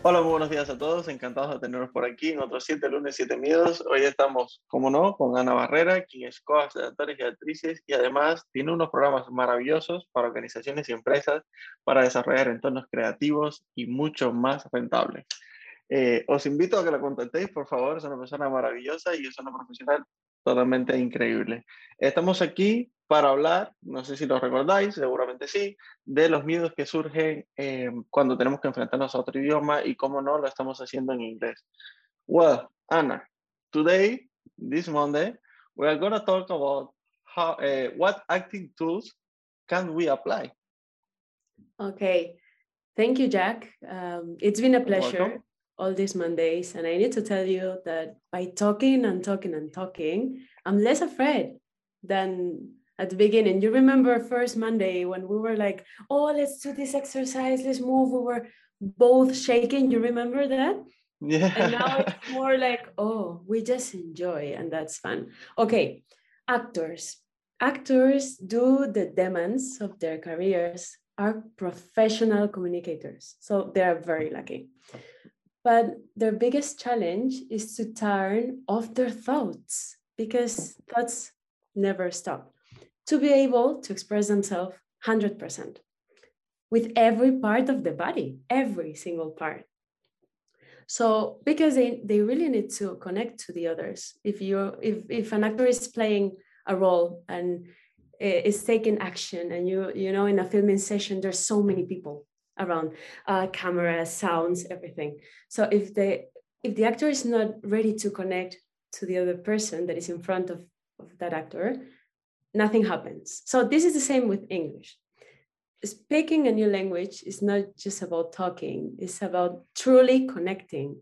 Hola, muy buenos días a todos. Encantados de tenernos por aquí en otros 7 lunes, 7 miedos. Hoy estamos, como no, con Ana Barrera, quien es coach de actores y actrices y además tiene unos programas maravillosos para organizaciones y empresas para desarrollar entornos creativos y mucho más rentables. Eh, os invito a que la contactéis, por favor. Es una persona maravillosa y es una profesional totalmente increíble. Estamos aquí para hablar, no sé si lo recordáis, seguramente sí, de los miedos que surgen eh, cuando tenemos que enfrentarnos a otro idioma y cómo no lo estamos haciendo en inglés. Well, Anna, today, this Monday, we are going to talk about how, uh, what acting tools can we apply. Okay, thank you, Jack. Um, it's been a pleasure all these Mondays, and I need to tell you that by talking and talking and talking, I'm less afraid than at the beginning. You remember first Monday when we were like, oh, let's do this exercise, let's move. We were both shaking. You remember that? Yeah. And now it's more like, oh, we just enjoy, and that's fun. Okay, actors. Actors do the demands of their careers are professional communicators. So they are very lucky. But their biggest challenge is to turn off their thoughts because thoughts never stop to be able to express themselves 100% with every part of the body, every single part. So because they, they really need to connect to the others. If you if if an actor is playing a role and eh, is taking action and you you know in a filming session there's so many people around uh, camera sounds everything so if the if the actor is not ready to connect to the other person that is in front of, of that actor nothing happens. So this is the same with English. Speaking a new language is not just about talking, it's about truly connecting.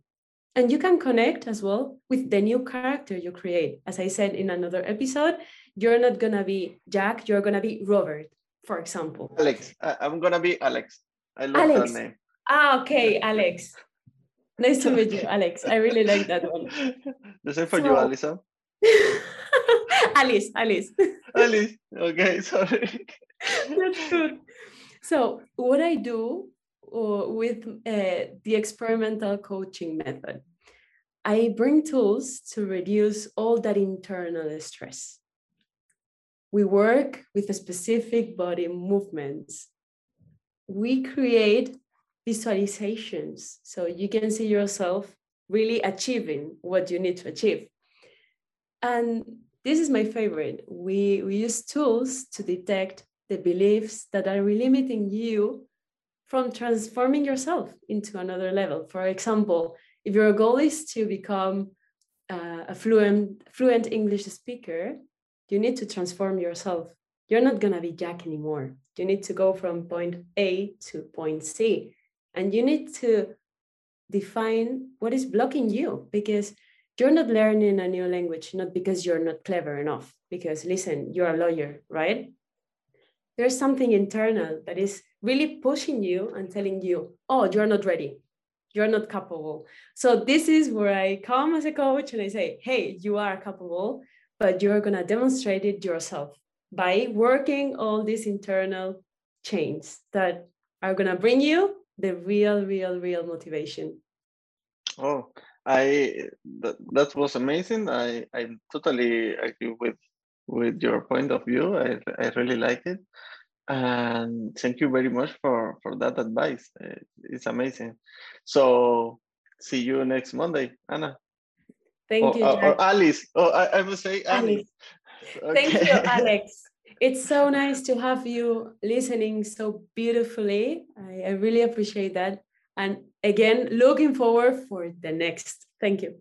And you can connect as well with the new character you create. As I said in another episode, you're not gonna be Jack, you're gonna be Robert, for example. Alex, I'm gonna be Alex. I love Alex. that name. Ah, okay, Alex. Nice to meet you, Alex. I really like that one. The same for So- you, Alison. Alice, Alice. Alice. Okay, sorry. That's good. So, what I do uh, with uh, the experimental coaching method, I bring tools to reduce all that internal stress. We work with specific body movements. We create visualizations so you can see yourself really achieving what you need to achieve. And this is my favorite. We, we use tools to detect the beliefs that are limiting you from transforming yourself into another level. For example, if your goal is to become uh, a fluent, fluent English speaker, you need to transform yourself. You're not going to be Jack anymore. You need to go from point A to point C. And you need to define what is blocking you because you're not learning a new language not because you're not clever enough because listen you're a lawyer right there's something internal that is really pushing you and telling you oh you're not ready you're not capable so this is where i come as a coach and i say hey you are capable but you're going to demonstrate it yourself by working all these internal chains that are going to bring you the real real real motivation Oh, I that, that was amazing. I I totally agree with with your point of view. I I really like it, and thank you very much for for that advice. Uh, It's amazing. So see you next Monday, Anna. thank or, you or- or Alice. Oh, I, I must say Alice. Alice. Thank you, Alex. It's so nice to have you listening so beautifully. I, I really appreciate that. And again, looking forward for the next. Thank you.